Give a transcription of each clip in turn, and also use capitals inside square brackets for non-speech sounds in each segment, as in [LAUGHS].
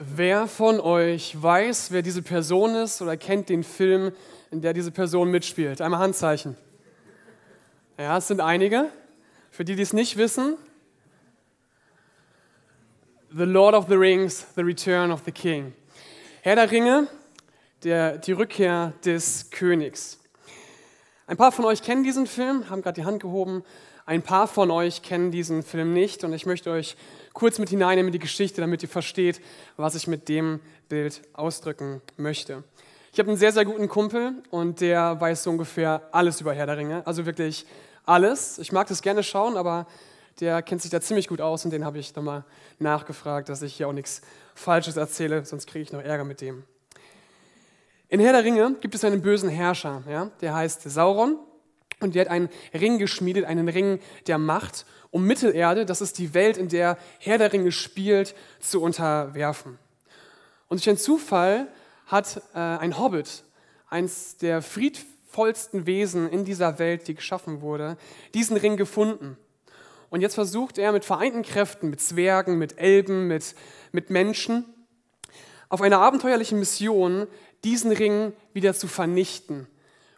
Wer von euch weiß, wer diese Person ist oder kennt den Film, in der diese Person mitspielt? Einmal Handzeichen. Ja, es sind einige. Für die, die es nicht wissen, The Lord of the Rings, The Return of the King. Herr der Ringe, der, die Rückkehr des Königs. Ein paar von euch kennen diesen Film, haben gerade die Hand gehoben. Ein paar von euch kennen diesen Film nicht und ich möchte euch kurz mit hineinnehmen in die Geschichte, damit ihr versteht, was ich mit dem Bild ausdrücken möchte. Ich habe einen sehr, sehr guten Kumpel und der weiß so ungefähr alles über Herr der Ringe. Also wirklich alles. Ich mag das gerne schauen, aber der kennt sich da ziemlich gut aus und den habe ich nochmal nachgefragt, dass ich hier auch nichts Falsches erzähle, sonst kriege ich noch Ärger mit dem. In Herr der Ringe gibt es einen bösen Herrscher, ja? der heißt Sauron und der hat einen Ring geschmiedet, einen Ring der Macht um Mittelerde, das ist die Welt, in der Herr der Ringe spielt, zu unterwerfen. Und durch einen Zufall hat äh, ein Hobbit, eins der friedvollsten Wesen in dieser Welt, die geschaffen wurde, diesen Ring gefunden. Und jetzt versucht er mit vereinten Kräften, mit Zwergen, mit Elben, mit, mit Menschen, auf einer abenteuerlichen Mission diesen Ring wieder zu vernichten.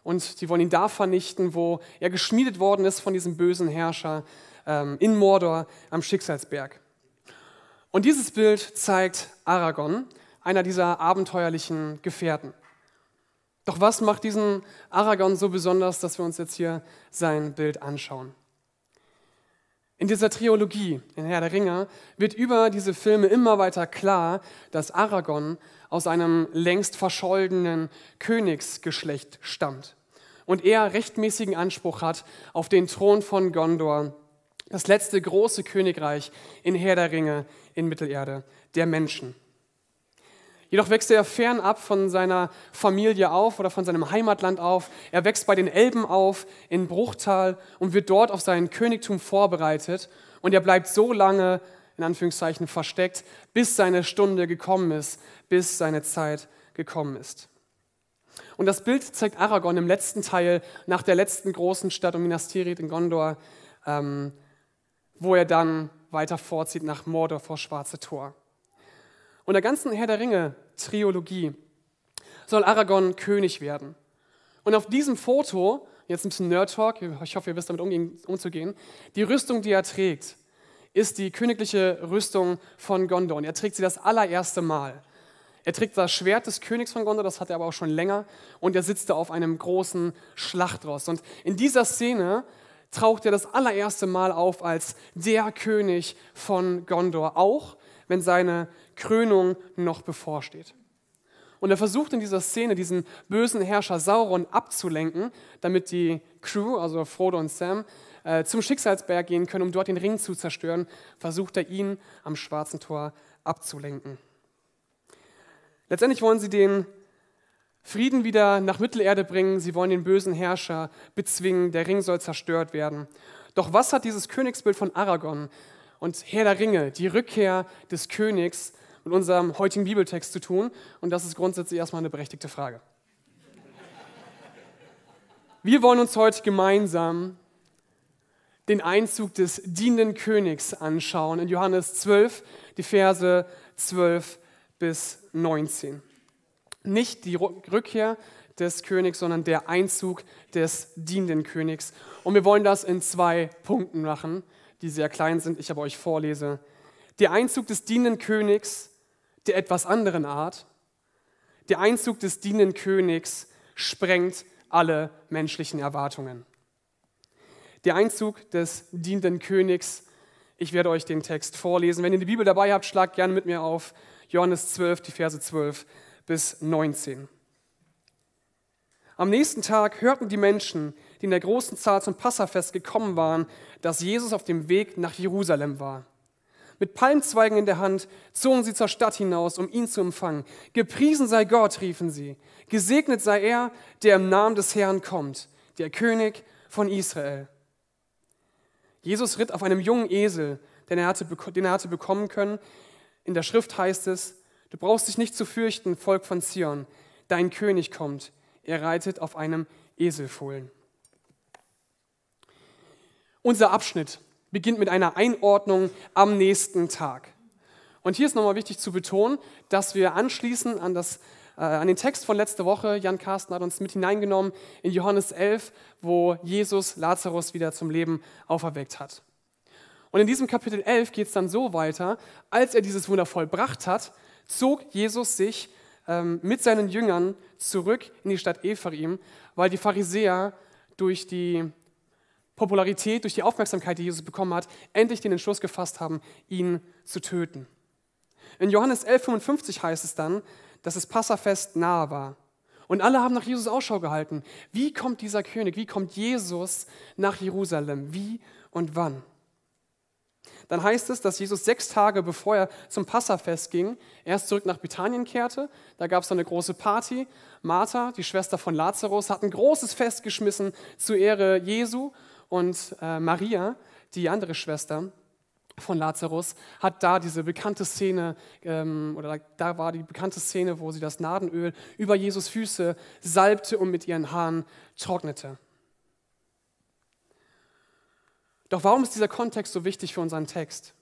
Und sie wollen ihn da vernichten, wo er geschmiedet worden ist von diesem bösen Herrscher, in Mordor am Schicksalsberg. Und dieses Bild zeigt Aragorn, einer dieser abenteuerlichen Gefährten. Doch was macht diesen Aragorn so besonders, dass wir uns jetzt hier sein Bild anschauen? In dieser Trilogie, in Herr der Ringe, wird über diese Filme immer weiter klar, dass Aragorn aus einem längst verschollenen Königsgeschlecht stammt und er rechtmäßigen Anspruch hat auf den Thron von Gondor das letzte große Königreich in Herr der Ringe in Mittelerde, der Menschen. Jedoch wächst er fernab von seiner Familie auf oder von seinem Heimatland auf. Er wächst bei den Elben auf in Bruchtal und wird dort auf sein Königtum vorbereitet. Und er bleibt so lange, in Anführungszeichen, versteckt, bis seine Stunde gekommen ist, bis seine Zeit gekommen ist. Und das Bild zeigt Aragorn im letzten Teil nach der letzten großen Stadt um Minas Tirith in Gondor, ähm, wo er dann weiter vorzieht nach Mordor vor Schwarze Tor. Und der ganzen Herr der Ringe-Triologie soll Aragorn König werden. Und auf diesem Foto, jetzt ein bisschen Nerd-Talk, ich hoffe, ihr wisst damit umzugehen, die Rüstung, die er trägt, ist die königliche Rüstung von Gondor. Und er trägt sie das allererste Mal. Er trägt das Schwert des Königs von Gondor, das hat er aber auch schon länger, und er sitzt da auf einem großen Schlachtross. Und in dieser Szene taucht er das allererste Mal auf als der König von Gondor, auch wenn seine Krönung noch bevorsteht. Und er versucht in dieser Szene, diesen bösen Herrscher Sauron abzulenken, damit die Crew, also Frodo und Sam, äh, zum Schicksalsberg gehen können, um dort den Ring zu zerstören, versucht er ihn am Schwarzen Tor abzulenken. Letztendlich wollen sie den Frieden wieder nach Mittelerde bringen. Sie wollen den bösen Herrscher bezwingen. Der Ring soll zerstört werden. Doch was hat dieses Königsbild von Aragon und Herr der Ringe, die Rückkehr des Königs, mit unserem heutigen Bibeltext zu tun? Und das ist grundsätzlich erstmal eine berechtigte Frage. Wir wollen uns heute gemeinsam den Einzug des dienenden Königs anschauen in Johannes 12, die Verse 12 bis 19 nicht die Rückkehr des Königs, sondern der Einzug des dienenden Königs. Und wir wollen das in zwei Punkten machen, die sehr klein sind, ich aber euch vorlese. Der Einzug des dienenden Königs der etwas anderen Art. Der Einzug des dienenden Königs sprengt alle menschlichen Erwartungen. Der Einzug des dienenden Königs, ich werde euch den Text vorlesen. Wenn ihr die Bibel dabei habt, schlagt gerne mit mir auf Johannes 12, die Verse 12 bis 19. Am nächsten Tag hörten die Menschen, die in der großen Zahl zum Passafest gekommen waren, dass Jesus auf dem Weg nach Jerusalem war. Mit Palmzweigen in der Hand zogen sie zur Stadt hinaus, um ihn zu empfangen. Gepriesen sei Gott, riefen sie. Gesegnet sei er, der im Namen des Herrn kommt, der König von Israel. Jesus ritt auf einem jungen Esel, den er hatte, den er hatte bekommen können. In der Schrift heißt es, Du brauchst dich nicht zu fürchten, Volk von Zion. Dein König kommt. Er reitet auf einem Eselfohlen. Unser Abschnitt beginnt mit einer Einordnung am nächsten Tag. Und hier ist nochmal wichtig zu betonen, dass wir anschließen an, das, äh, an den Text von letzter Woche, Jan Carsten hat uns mit hineingenommen in Johannes 11, wo Jesus Lazarus wieder zum Leben auferweckt hat. Und in diesem Kapitel 11 geht es dann so weiter, als er dieses Wunder vollbracht hat, zog Jesus sich ähm, mit seinen Jüngern zurück in die Stadt Ephraim, weil die Pharisäer durch die Popularität, durch die Aufmerksamkeit, die Jesus bekommen hat, endlich den Entschluss gefasst haben, ihn zu töten. In Johannes 11,55 heißt es dann, dass das Passafest nahe war. Und alle haben nach Jesus Ausschau gehalten. Wie kommt dieser König? Wie kommt Jesus nach Jerusalem? Wie und wann? Dann heißt es, dass Jesus sechs Tage bevor er zum Passafest ging, erst zurück nach Bethanien kehrte. Da gab es eine große Party. Martha, die Schwester von Lazarus, hat ein großes Fest geschmissen zur Ehre Jesu. Und äh, Maria, die andere Schwester, von Lazarus hat da diese bekannte Szene, ähm, oder da war die bekannte Szene, wo sie das Nadenöl über Jesus Füße salbte und mit ihren Haaren trocknete. Doch warum ist dieser Kontext so wichtig für unseren Text?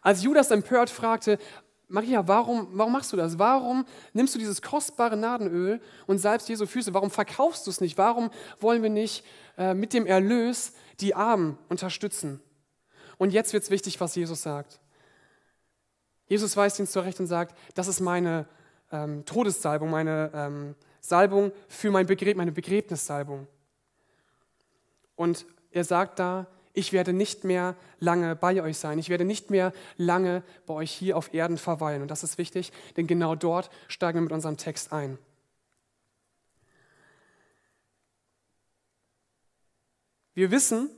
Als Judas empört fragte, Maria, warum, warum machst du das? Warum nimmst du dieses kostbare Nadenöl und salbst Jesu Füße? Warum verkaufst du es nicht? Warum wollen wir nicht äh, mit dem Erlös die Armen unterstützen? Und jetzt wird es wichtig, was Jesus sagt. Jesus weist ihn zurecht und sagt, das ist meine ähm, Todessalbung, meine ähm, Salbung für mein Begräb, meine Begräbnissalbung. Und er sagt da, ich werde nicht mehr lange bei euch sein. Ich werde nicht mehr lange bei euch hier auf Erden verweilen. Und das ist wichtig, denn genau dort steigen wir mit unserem Text ein. Wir wissen,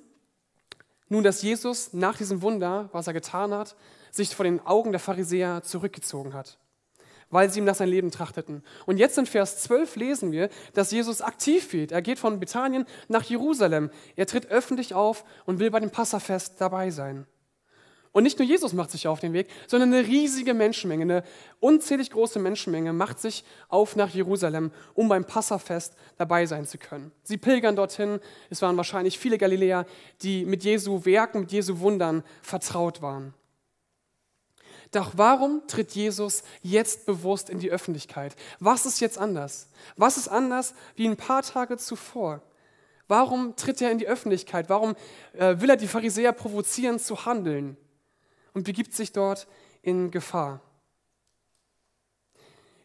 nun, dass Jesus nach diesem Wunder, was er getan hat, sich vor den Augen der Pharisäer zurückgezogen hat, weil sie ihm nach sein Leben trachteten. Und jetzt in Vers 12 lesen wir, dass Jesus aktiv wird. Er geht von Bethanien nach Jerusalem. Er tritt öffentlich auf und will bei dem Passafest dabei sein. Und nicht nur Jesus macht sich auf den Weg, sondern eine riesige Menschenmenge, eine unzählig große Menschenmenge macht sich auf nach Jerusalem, um beim Passafest dabei sein zu können. Sie pilgern dorthin. Es waren wahrscheinlich viele Galiläer, die mit Jesu Werken, mit Jesu Wundern vertraut waren. Doch warum tritt Jesus jetzt bewusst in die Öffentlichkeit? Was ist jetzt anders? Was ist anders wie ein paar Tage zuvor? Warum tritt er in die Öffentlichkeit? Warum äh, will er die Pharisäer provozieren zu handeln? und begibt sich dort in Gefahr.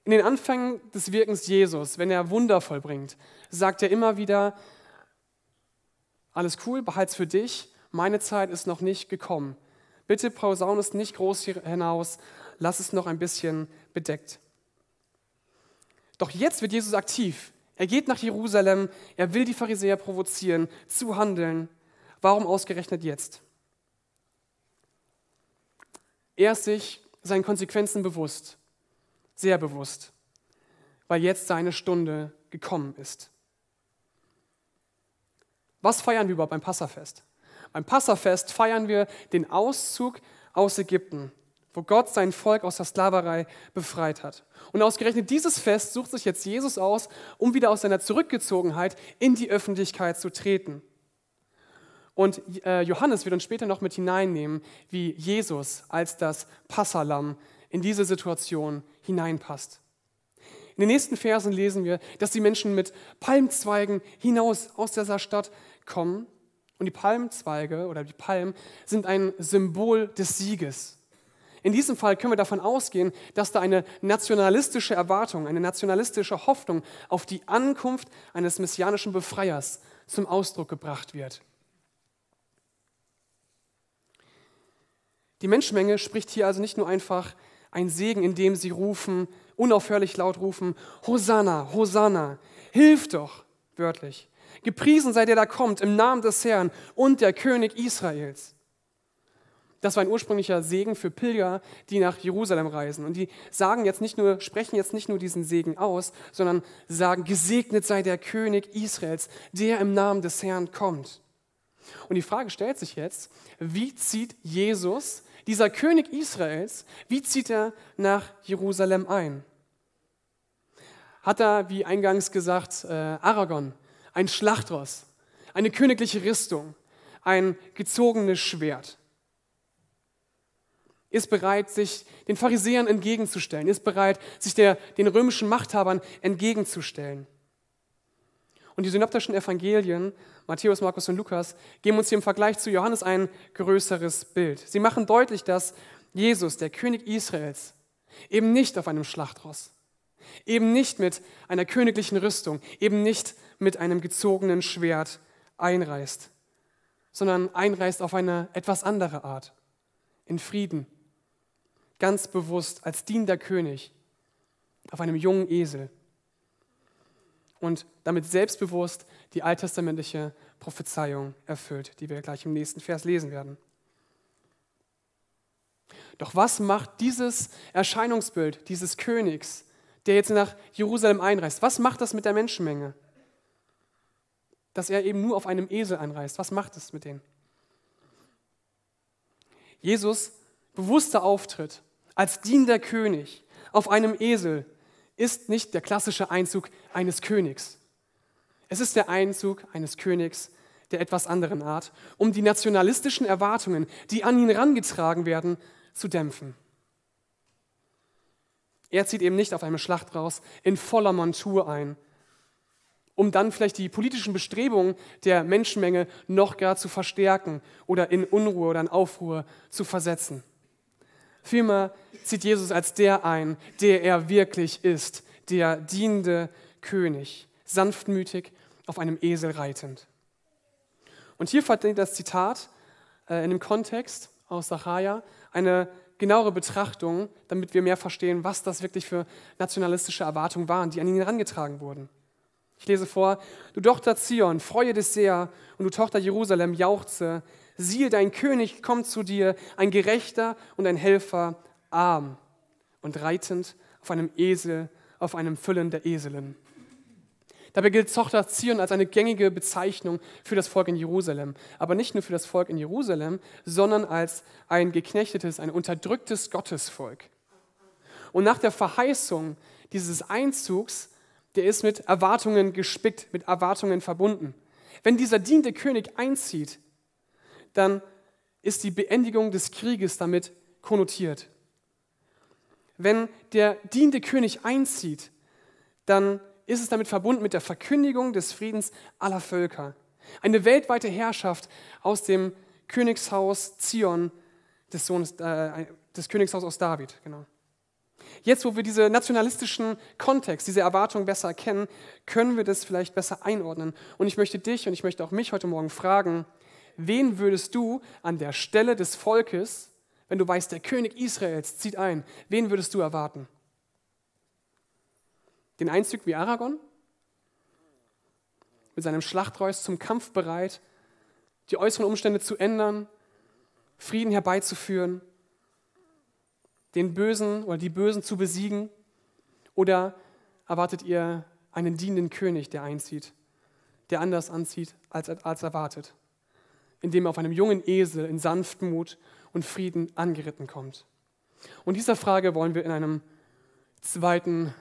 In den Anfängen des Wirkens Jesus, wenn er Wunder vollbringt, sagt er immer wieder, alles cool, behalt's für dich, meine Zeit ist noch nicht gekommen. Bitte pausaun es nicht groß hinaus, lass es noch ein bisschen bedeckt. Doch jetzt wird Jesus aktiv. Er geht nach Jerusalem, er will die Pharisäer provozieren, zu handeln. Warum ausgerechnet jetzt? Er ist sich seinen Konsequenzen bewusst, sehr bewusst, weil jetzt seine Stunde gekommen ist. Was feiern wir überhaupt beim Passafest? Beim Passafest feiern wir den Auszug aus Ägypten, wo Gott sein Volk aus der Sklaverei befreit hat. Und ausgerechnet dieses Fest sucht sich jetzt Jesus aus, um wieder aus seiner Zurückgezogenheit in die Öffentlichkeit zu treten. Und äh, Johannes wird uns später noch mit hineinnehmen, wie Jesus als das Passalam in diese Situation hineinpasst. In den nächsten Versen lesen wir, dass die Menschen mit Palmzweigen hinaus aus dieser Stadt kommen. Und die Palmzweige oder die Palmen sind ein Symbol des Sieges. In diesem Fall können wir davon ausgehen, dass da eine nationalistische Erwartung, eine nationalistische Hoffnung auf die Ankunft eines messianischen Befreiers zum Ausdruck gebracht wird. Die Menschenmenge spricht hier also nicht nur einfach ein Segen, indem sie rufen, unaufhörlich laut rufen, Hosanna, Hosanna, hilf doch, wörtlich. Gepriesen sei der, der kommt, im Namen des Herrn und der König Israels. Das war ein ursprünglicher Segen für Pilger, die nach Jerusalem reisen. Und die sagen jetzt nicht nur, sprechen jetzt nicht nur diesen Segen aus, sondern sagen, gesegnet sei der König Israels, der im Namen des Herrn kommt. Und die Frage stellt sich jetzt, wie zieht Jesus dieser König Israels, wie zieht er nach Jerusalem ein? Hat er, wie eingangs gesagt, äh, Aragon, ein Schlachtross, eine königliche Rüstung, ein gezogenes Schwert? ist bereit, sich den Pharisäern entgegenzustellen, ist bereit, sich der, den römischen Machthabern entgegenzustellen. Und die synoptischen Evangelien, Matthäus, Markus und Lukas, geben uns hier im Vergleich zu Johannes ein größeres Bild. Sie machen deutlich, dass Jesus, der König Israels, eben nicht auf einem Schlachtross, eben nicht mit einer königlichen Rüstung, eben nicht mit einem gezogenen Schwert einreist, sondern einreist auf eine etwas andere Art, in Frieden, ganz bewusst als dienender König auf einem jungen Esel und damit selbstbewusst die alttestamentliche Prophezeiung erfüllt, die wir gleich im nächsten Vers lesen werden. Doch was macht dieses Erscheinungsbild dieses Königs, der jetzt nach Jerusalem einreist, was macht das mit der Menschenmenge? Dass er eben nur auf einem Esel einreist, was macht es mit denen? Jesus bewusster Auftritt als dienender König auf einem Esel ist nicht der klassische Einzug eines Königs. Es ist der Einzug eines Königs der etwas anderen Art, um die nationalistischen Erwartungen, die an ihn herangetragen werden, zu dämpfen. Er zieht eben nicht auf einem Schlachtraus in voller Montur ein, um dann vielleicht die politischen Bestrebungen der Menschenmenge noch gar zu verstärken oder in Unruhe oder in Aufruhr zu versetzen. Vielmehr zieht Jesus als der ein, der er wirklich ist, der dienende König, sanftmütig auf einem Esel reitend. Und hier verdient das Zitat äh, in dem Kontext aus Sacharja eine genauere Betrachtung, damit wir mehr verstehen, was das wirklich für nationalistische Erwartungen waren, die an ihn herangetragen wurden. Ich lese vor, du Tochter Zion, freue dich sehr und du Tochter Jerusalem, jauchze, siehe, dein König kommt zu dir, ein Gerechter und ein Helfer, arm und reitend auf einem Esel, auf einem Füllen der Eselin. Dabei gilt Tochter Zion als eine gängige Bezeichnung für das Volk in Jerusalem. Aber nicht nur für das Volk in Jerusalem, sondern als ein geknechtetes, ein unterdrücktes Gottesvolk. Und nach der Verheißung dieses Einzugs, der ist mit Erwartungen gespickt, mit Erwartungen verbunden. Wenn dieser diente König einzieht, dann ist die Beendigung des Krieges damit konnotiert. Wenn der diente König einzieht, dann ist es damit verbunden mit der Verkündigung des Friedens aller Völker. Eine weltweite Herrschaft aus dem Königshaus Zion, des, Sohnes, äh, des Königshaus aus David. Genau. Jetzt, wo wir diese nationalistischen Kontext, diese Erwartungen besser erkennen, können wir das vielleicht besser einordnen. Und ich möchte dich und ich möchte auch mich heute Morgen fragen, wen würdest du an der Stelle des Volkes, wenn du weißt, der König Israels zieht ein, wen würdest du erwarten? Den Einzug wie Aragon? Mit seinem Schlachtreus zum Kampf bereit, die äußeren Umstände zu ändern, Frieden herbeizuführen, den Bösen oder die Bösen zu besiegen? Oder erwartet ihr einen dienenden König, der einzieht, der anders anzieht als, als erwartet, indem er auf einem jungen Esel in Sanftmut und Frieden angeritten kommt? Und dieser Frage wollen wir in einem zweiten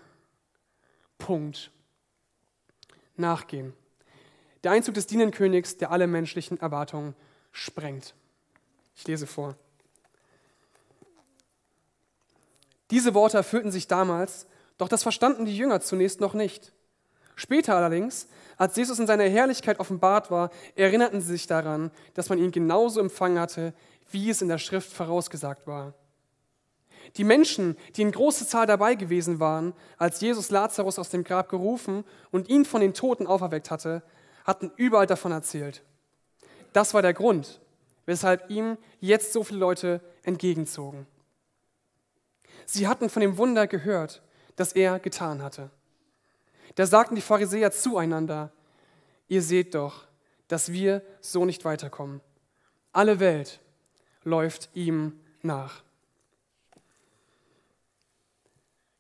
Punkt nachgehen. Der Einzug des Dienenkönigs, der alle menschlichen Erwartungen sprengt. Ich lese vor. Diese Worte erfüllten sich damals, doch das verstanden die Jünger zunächst noch nicht. Später allerdings, als Jesus in seiner Herrlichkeit offenbart war, erinnerten sie sich daran, dass man ihn genauso empfangen hatte, wie es in der Schrift vorausgesagt war. Die Menschen, die in großer Zahl dabei gewesen waren, als Jesus Lazarus aus dem Grab gerufen und ihn von den Toten auferweckt hatte, hatten überall davon erzählt. Das war der Grund, weshalb ihm jetzt so viele Leute entgegenzogen. Sie hatten von dem Wunder gehört, das er getan hatte. Da sagten die Pharisäer zueinander, ihr seht doch, dass wir so nicht weiterkommen. Alle Welt läuft ihm nach.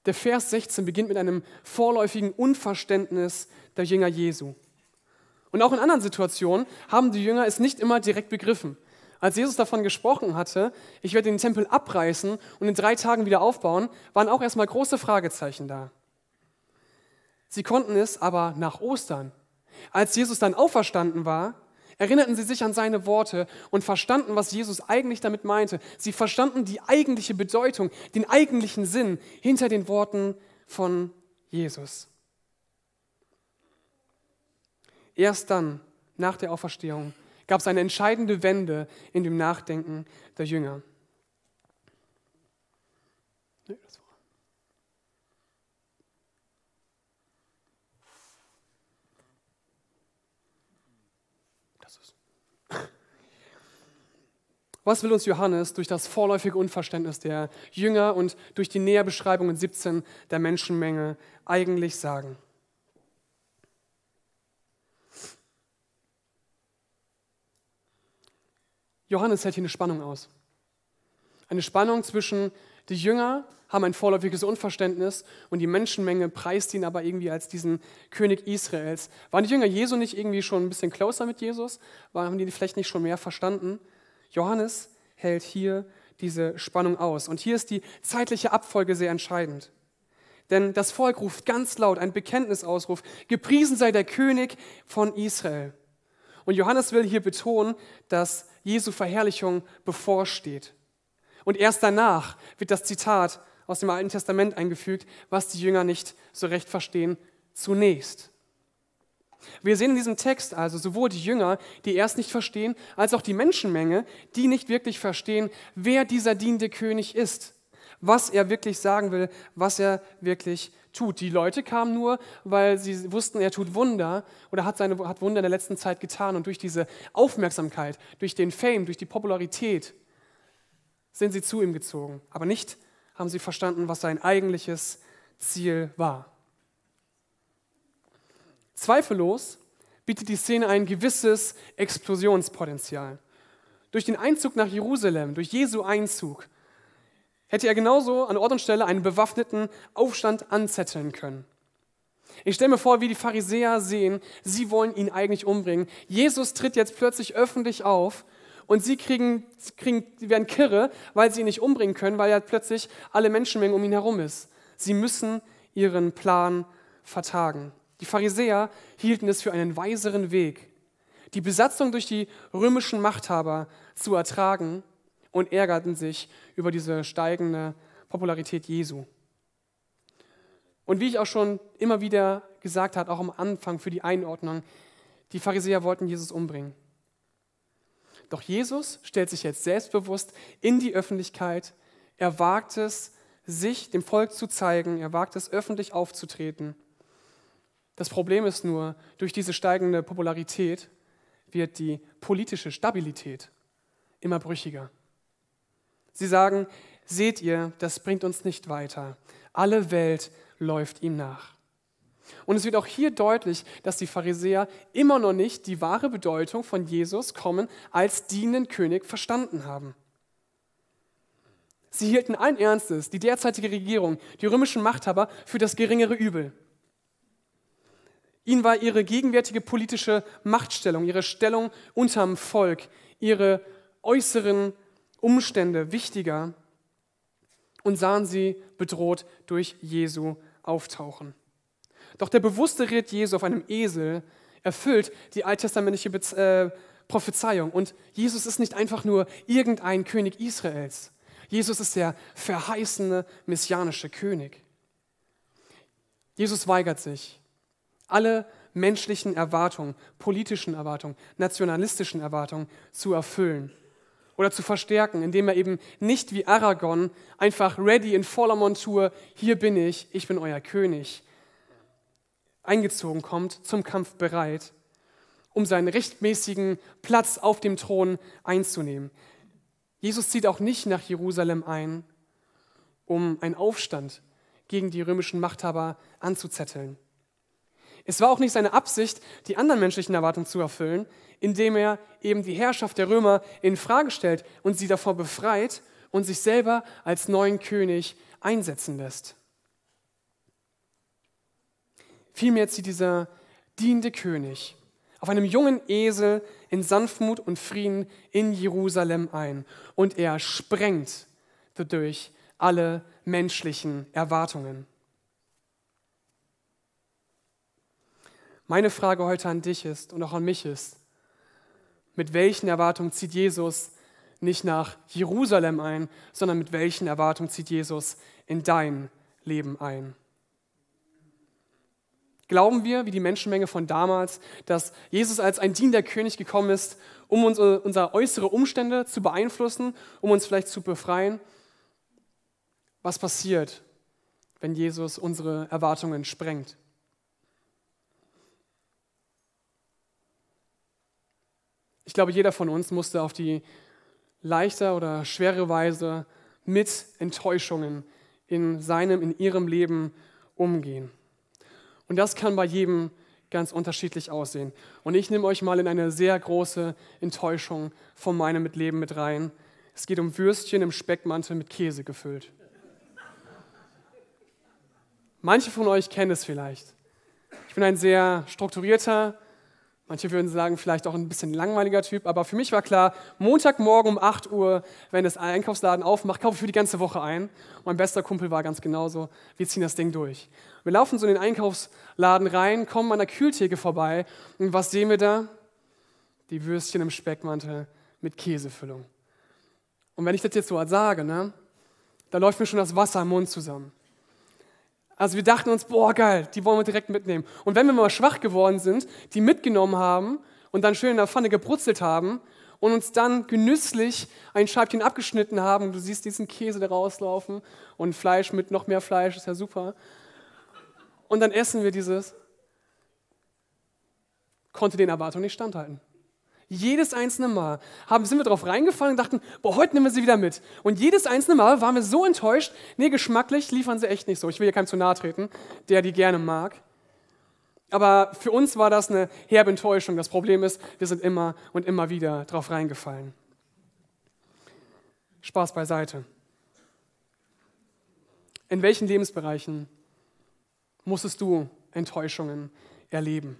Der Vers 16 beginnt mit einem vorläufigen Unverständnis der Jünger Jesu. Und auch in anderen Situationen haben die Jünger es nicht immer direkt begriffen. Als Jesus davon gesprochen hatte, ich werde den Tempel abreißen und in drei Tagen wieder aufbauen, waren auch erstmal große Fragezeichen da. Sie konnten es aber nach Ostern, als Jesus dann auferstanden war, erinnerten sie sich an seine Worte und verstanden, was Jesus eigentlich damit meinte. Sie verstanden die eigentliche Bedeutung, den eigentlichen Sinn hinter den Worten von Jesus. Erst dann, nach der Auferstehung, gab es eine entscheidende Wende in dem Nachdenken der Jünger. Was will uns Johannes durch das vorläufige Unverständnis der Jünger und durch die Näherbeschreibung in 17 der Menschenmenge eigentlich sagen? Johannes hält hier eine Spannung aus. Eine Spannung zwischen die Jünger haben ein vorläufiges Unverständnis und die Menschenmenge preist ihn aber irgendwie als diesen König Israels. Waren die Jünger Jesu nicht irgendwie schon ein bisschen closer mit Jesus? Haben die vielleicht nicht schon mehr verstanden? Johannes hält hier diese Spannung aus. Und hier ist die zeitliche Abfolge sehr entscheidend. Denn das Volk ruft ganz laut einen Bekenntnisausruf, gepriesen sei der König von Israel. Und Johannes will hier betonen, dass Jesu Verherrlichung bevorsteht. Und erst danach wird das Zitat aus dem Alten Testament eingefügt, was die Jünger nicht so recht verstehen, zunächst. Wir sehen in diesem Text also sowohl die Jünger, die erst nicht verstehen, als auch die Menschenmenge, die nicht wirklich verstehen, wer dieser dienende König ist, was er wirklich sagen will, was er wirklich tut. Die Leute kamen nur, weil sie wussten, er tut Wunder oder hat, seine, hat Wunder in der letzten Zeit getan. Und durch diese Aufmerksamkeit, durch den Fame, durch die Popularität sind sie zu ihm gezogen. Aber nicht haben sie verstanden, was sein eigentliches Ziel war. Zweifellos bietet die Szene ein gewisses Explosionspotenzial. Durch den Einzug nach Jerusalem, durch Jesu Einzug, hätte er genauso an Ort und Stelle einen bewaffneten Aufstand anzetteln können. Ich stelle mir vor, wie die Pharisäer sehen, sie wollen ihn eigentlich umbringen. Jesus tritt jetzt plötzlich öffentlich auf und sie kriegen, kriegen, werden kirre, weil sie ihn nicht umbringen können, weil ja plötzlich alle Menschenmengen um ihn herum ist. Sie müssen ihren Plan vertagen. Die Pharisäer hielten es für einen weiseren Weg, die Besatzung durch die römischen Machthaber zu ertragen und ärgerten sich über diese steigende Popularität Jesu. Und wie ich auch schon immer wieder gesagt habe, auch am Anfang für die Einordnung, die Pharisäer wollten Jesus umbringen. Doch Jesus stellt sich jetzt selbstbewusst in die Öffentlichkeit. Er wagt es, sich dem Volk zu zeigen. Er wagt es, öffentlich aufzutreten. Das Problem ist nur, durch diese steigende Popularität wird die politische Stabilität immer brüchiger. Sie sagen, seht ihr, das bringt uns nicht weiter. Alle Welt läuft ihm nach. Und es wird auch hier deutlich, dass die Pharisäer immer noch nicht die wahre Bedeutung von Jesus kommen als dienenden König verstanden haben. Sie hielten allen Ernstes die derzeitige Regierung, die römischen Machthaber, für das geringere Übel. Ihnen war ihre gegenwärtige politische Machtstellung, ihre Stellung unterm Volk, ihre äußeren Umstände wichtiger und sahen sie bedroht durch Jesu Auftauchen. Doch der bewusste Ritt Jesu auf einem Esel erfüllt die alttestamentliche äh, Prophezeiung. Und Jesus ist nicht einfach nur irgendein König Israels. Jesus ist der verheißene messianische König. Jesus weigert sich, alle menschlichen Erwartungen, politischen Erwartungen, nationalistischen Erwartungen zu erfüllen oder zu verstärken, indem er eben nicht wie Aragon einfach ready in voller Montur, hier bin ich, ich bin euer König, eingezogen kommt, zum Kampf bereit, um seinen rechtmäßigen Platz auf dem Thron einzunehmen. Jesus zieht auch nicht nach Jerusalem ein, um einen Aufstand gegen die römischen Machthaber anzuzetteln. Es war auch nicht seine Absicht, die anderen menschlichen Erwartungen zu erfüllen, indem er eben die Herrschaft der Römer in Frage stellt und sie davor befreit und sich selber als neuen König einsetzen lässt. Vielmehr zieht dieser dienende König auf einem jungen Esel in Sanftmut und Frieden in Jerusalem ein und er sprengt dadurch alle menschlichen Erwartungen. Meine Frage heute an dich ist und auch an mich ist, Mit welchen Erwartungen zieht Jesus nicht nach Jerusalem ein, sondern mit welchen Erwartungen zieht Jesus in dein Leben ein? Glauben wir, wie die Menschenmenge von damals, dass Jesus als ein dienender König gekommen ist, um unsere, unsere äußere Umstände zu beeinflussen, um uns vielleicht zu befreien? Was passiert, wenn Jesus unsere Erwartungen sprengt? Ich glaube, jeder von uns musste auf die leichter oder schwere Weise mit Enttäuschungen in seinem, in ihrem Leben umgehen. Und das kann bei jedem ganz unterschiedlich aussehen. Und ich nehme euch mal in eine sehr große Enttäuschung von meinem Leben mit rein. Es geht um Würstchen im Speckmantel mit Käse gefüllt. Manche von euch kennen es vielleicht. Ich bin ein sehr strukturierter, Manche würden sagen, vielleicht auch ein bisschen langweiliger Typ, aber für mich war klar, Montagmorgen um 8 Uhr, wenn das Einkaufsladen aufmacht, kaufe ich für die ganze Woche ein. mein bester Kumpel war ganz genauso. Wir ziehen das Ding durch. Wir laufen so in den Einkaufsladen rein, kommen an der Kühltheke vorbei und was sehen wir da? Die Würstchen im Speckmantel mit Käsefüllung. Und wenn ich das jetzt so sage, ne, da läuft mir schon das Wasser im Mund zusammen. Also wir dachten uns, boah, geil, die wollen wir direkt mitnehmen. Und wenn wir mal schwach geworden sind, die mitgenommen haben und dann schön in der Pfanne gebrutzelt haben und uns dann genüsslich ein Scheibchen abgeschnitten haben, du siehst diesen Käse da rauslaufen und Fleisch mit noch mehr Fleisch, ist ja super. Und dann essen wir dieses, konnte den Erwartungen nicht standhalten. Jedes einzelne Mal haben, sind wir darauf reingefallen und dachten, boah, heute nehmen wir sie wieder mit. Und jedes einzelne Mal waren wir so enttäuscht, nee, geschmacklich liefern sie echt nicht so. Ich will hier keinem zu nahe treten, der die gerne mag. Aber für uns war das eine herbe Enttäuschung. Das Problem ist, wir sind immer und immer wieder drauf reingefallen. Spaß beiseite. In welchen Lebensbereichen musstest du Enttäuschungen erleben?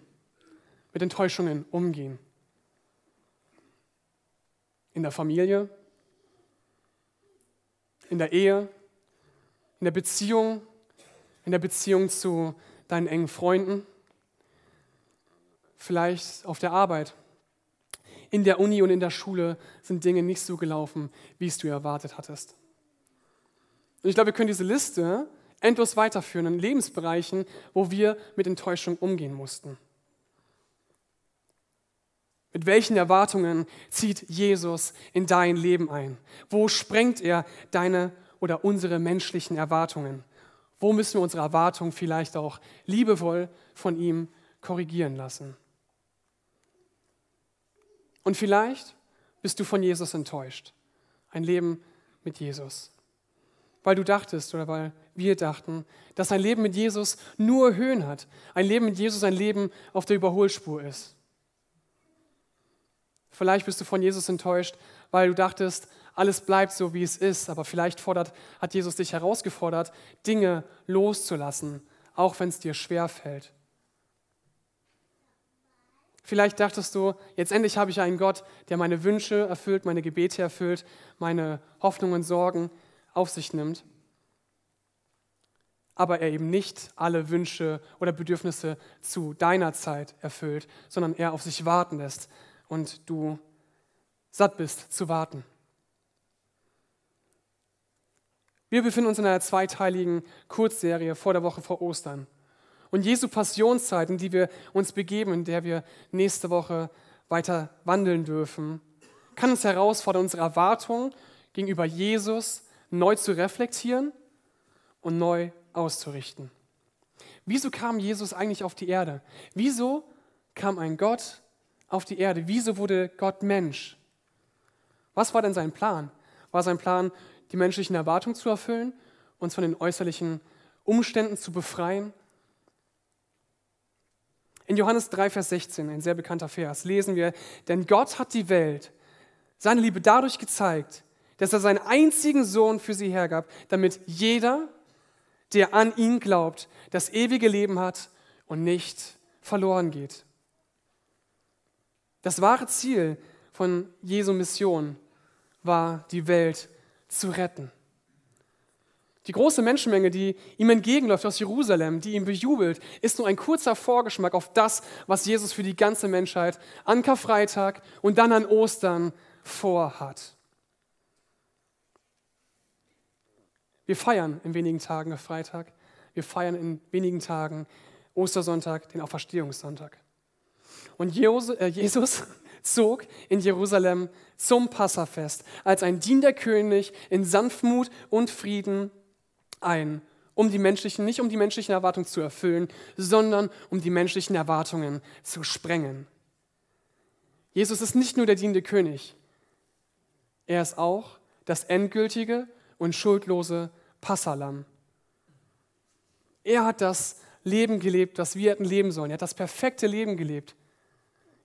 Mit Enttäuschungen umgehen? In der Familie, in der Ehe, in der Beziehung, in der Beziehung zu deinen engen Freunden, vielleicht auf der Arbeit. In der Uni und in der Schule sind Dinge nicht so gelaufen, wie es du erwartet hattest. Und ich glaube, wir können diese Liste endlos weiterführen in Lebensbereichen, wo wir mit Enttäuschung umgehen mussten. Mit welchen Erwartungen zieht Jesus in dein Leben ein? Wo sprengt er deine oder unsere menschlichen Erwartungen? Wo müssen wir unsere Erwartungen vielleicht auch liebevoll von ihm korrigieren lassen? Und vielleicht bist du von Jesus enttäuscht. Ein Leben mit Jesus. Weil du dachtest oder weil wir dachten, dass ein Leben mit Jesus nur Höhen hat. Ein Leben mit Jesus ein Leben auf der Überholspur ist. Vielleicht bist du von Jesus enttäuscht, weil du dachtest, alles bleibt so, wie es ist. Aber vielleicht fordert, hat Jesus dich herausgefordert, Dinge loszulassen, auch wenn es dir schwer fällt. Vielleicht dachtest du, jetzt endlich habe ich einen Gott, der meine Wünsche erfüllt, meine Gebete erfüllt, meine Hoffnungen und Sorgen auf sich nimmt. Aber er eben nicht alle Wünsche oder Bedürfnisse zu deiner Zeit erfüllt, sondern er auf sich warten lässt, und du satt bist zu warten. Wir befinden uns in einer zweiteiligen Kurzserie vor der Woche vor Ostern. Und Jesu Passionszeit, in die wir uns begeben, in der wir nächste Woche weiter wandeln dürfen, kann uns herausfordern, unsere Erwartungen gegenüber Jesus neu zu reflektieren und neu auszurichten. Wieso kam Jesus eigentlich auf die Erde? Wieso kam ein Gott auf die Erde? Wieso wurde Gott Mensch? Was war denn sein Plan? War sein Plan, die menschlichen Erwartungen zu erfüllen, uns von den äußerlichen Umständen zu befreien? In Johannes 3, Vers 16, ein sehr bekannter Vers, lesen wir, denn Gott hat die Welt, seine Liebe dadurch gezeigt, dass er seinen einzigen Sohn für sie hergab, damit jeder, der an ihn glaubt, das ewige Leben hat und nicht verloren geht. Das wahre Ziel von Jesu Mission war, die Welt zu retten. Die große Menschenmenge, die ihm entgegenläuft aus Jerusalem, die ihn bejubelt, ist nur ein kurzer Vorgeschmack auf das, was Jesus für die ganze Menschheit an Karfreitag und dann an Ostern vorhat. Wir feiern in wenigen Tagen Karfreitag, wir feiern in wenigen Tagen Ostersonntag, den Auferstehungssonntag. Und äh, Jesus [LAUGHS] zog in Jerusalem zum Passafest als ein dienender König in Sanftmut und Frieden ein, um die menschlichen, nicht um die menschlichen Erwartungen zu erfüllen, sondern um die menschlichen Erwartungen zu sprengen. Jesus ist nicht nur der dienende König, er ist auch das endgültige und schuldlose Passalam. Er hat das Leben gelebt, das wir hätten leben sollen. Er hat das perfekte Leben gelebt.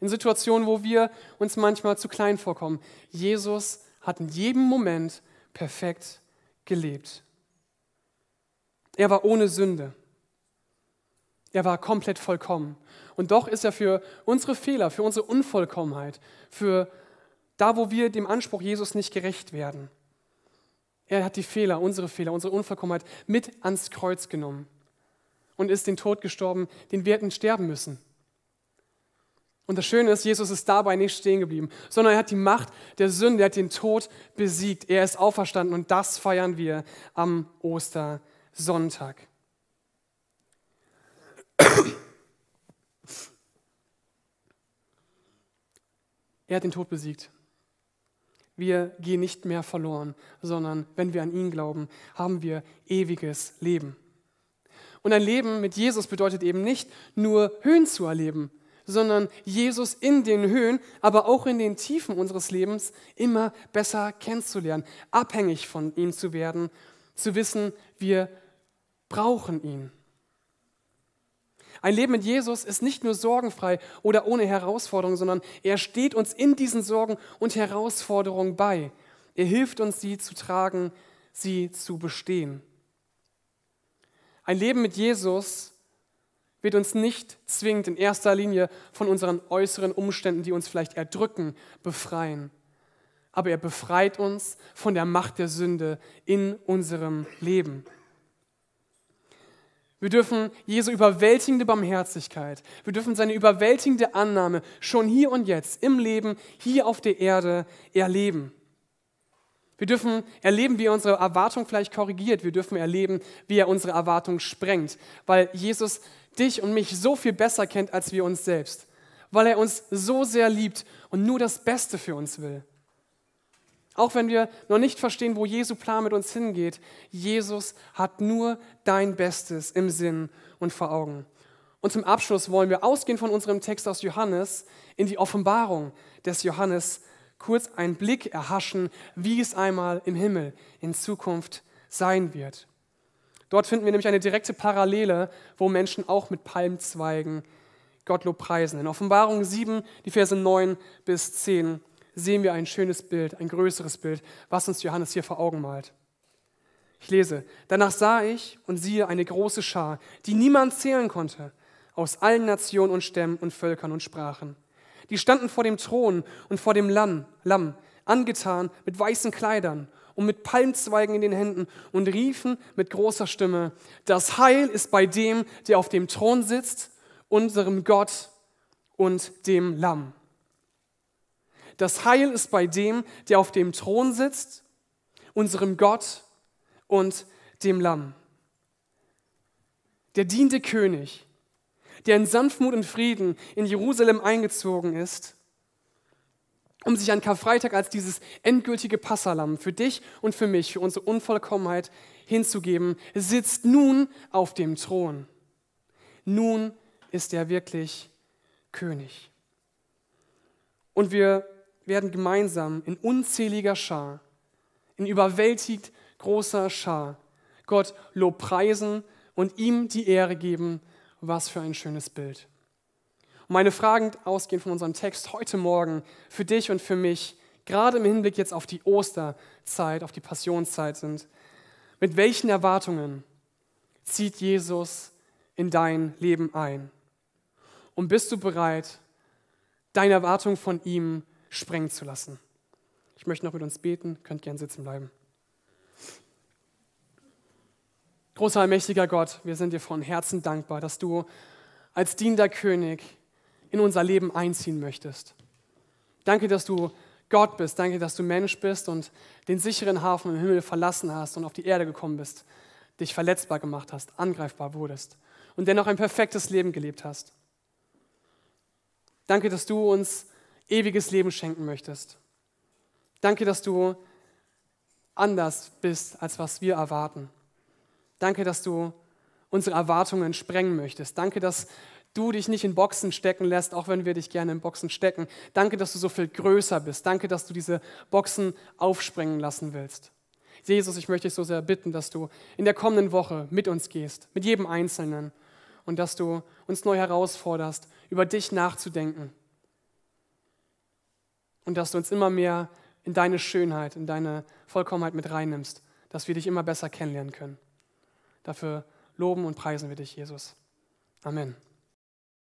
In Situationen, wo wir uns manchmal zu klein vorkommen. Jesus hat in jedem Moment perfekt gelebt. Er war ohne Sünde. Er war komplett vollkommen. Und doch ist er für unsere Fehler, für unsere Unvollkommenheit, für da, wo wir dem Anspruch Jesus nicht gerecht werden. Er hat die Fehler, unsere Fehler, unsere Unvollkommenheit mit ans Kreuz genommen und ist den Tod gestorben, den wir hätten sterben müssen. Und das Schöne ist, Jesus ist dabei nicht stehen geblieben, sondern er hat die Macht der Sünde, er hat den Tod besiegt. Er ist auferstanden und das feiern wir am Oster. Sonntag. Er hat den Tod besiegt. Wir gehen nicht mehr verloren, sondern wenn wir an ihn glauben, haben wir ewiges Leben. Und ein Leben mit Jesus bedeutet eben nicht nur Höhen zu erleben, sondern Jesus in den Höhen, aber auch in den Tiefen unseres Lebens immer besser kennenzulernen, abhängig von ihm zu werden, zu wissen, wir brauchen ihn. Ein Leben mit Jesus ist nicht nur sorgenfrei oder ohne Herausforderungen, sondern er steht uns in diesen Sorgen und Herausforderungen bei. Er hilft uns, sie zu tragen, sie zu bestehen. Ein Leben mit Jesus wird uns nicht zwingend in erster Linie von unseren äußeren Umständen, die uns vielleicht erdrücken, befreien. Aber er befreit uns von der Macht der Sünde in unserem Leben. Wir dürfen Jesu überwältigende Barmherzigkeit, wir dürfen seine überwältigende Annahme schon hier und jetzt im Leben, hier auf der Erde erleben. Wir dürfen erleben, wie er unsere Erwartung vielleicht korrigiert. Wir dürfen erleben, wie er unsere Erwartung sprengt, weil Jesus dich und mich so viel besser kennt als wir uns selbst, weil er uns so sehr liebt und nur das Beste für uns will. Auch wenn wir noch nicht verstehen, wo Jesu Plan mit uns hingeht, Jesus hat nur dein Bestes im Sinn und vor Augen. Und zum Abschluss wollen wir ausgehen von unserem Text aus Johannes in die Offenbarung des Johannes kurz einen Blick erhaschen, wie es einmal im Himmel in Zukunft sein wird. Dort finden wir nämlich eine direkte Parallele, wo Menschen auch mit Palmzweigen Gottlob preisen. In Offenbarung 7, die Verse 9 bis 10 sehen wir ein schönes Bild, ein größeres Bild, was uns Johannes hier vor Augen malt. Ich lese, danach sah ich und siehe eine große Schar, die niemand zählen konnte, aus allen Nationen und Stämmen und Völkern und Sprachen. Die standen vor dem Thron und vor dem Lamm, Lamm, angetan mit weißen Kleidern und mit Palmzweigen in den Händen und riefen mit großer Stimme, das Heil ist bei dem, der auf dem Thron sitzt, unserem Gott und dem Lamm. Das Heil ist bei dem, der auf dem Thron sitzt, unserem Gott und dem Lamm. Der diente König, der in Sanftmut und Frieden in Jerusalem eingezogen ist, um sich an Karfreitag als dieses endgültige Passalam für dich und für mich, für unsere Unvollkommenheit hinzugeben, sitzt nun auf dem Thron. Nun ist er wirklich König. Und wir werden gemeinsam in unzähliger Schar, in überwältigt großer Schar, Gott Lob preisen und ihm die Ehre geben. Was für ein schönes Bild. Und meine Fragen ausgehen von unserem Text heute Morgen für dich und für mich, gerade im Hinblick jetzt auf die Osterzeit, auf die Passionszeit sind. Mit welchen Erwartungen zieht Jesus in dein Leben ein? Und bist du bereit, deine Erwartung von ihm sprengen zu lassen. Ich möchte noch mit uns beten, könnt gern sitzen bleiben. Großer, mächtiger Gott, wir sind dir von Herzen dankbar, dass du als dienender König in unser Leben einziehen möchtest. Danke, dass du Gott bist. Danke, dass du Mensch bist und den sicheren Hafen im Himmel verlassen hast und auf die Erde gekommen bist, dich verletzbar gemacht hast, angreifbar wurdest und dennoch ein perfektes Leben gelebt hast. Danke, dass du uns ewiges Leben schenken möchtest. Danke, dass du anders bist, als was wir erwarten. Danke, dass du unsere Erwartungen sprengen möchtest. Danke, dass du dich nicht in Boxen stecken lässt, auch wenn wir dich gerne in Boxen stecken. Danke, dass du so viel größer bist. Danke, dass du diese Boxen aufsprengen lassen willst. Jesus, ich möchte dich so sehr bitten, dass du in der kommenden Woche mit uns gehst, mit jedem Einzelnen und dass du uns neu herausforderst, über dich nachzudenken und dass du uns immer mehr in deine Schönheit, in deine Vollkommenheit mit reinnimmst, dass wir dich immer besser kennenlernen können. Dafür loben und preisen wir dich, Jesus. Amen.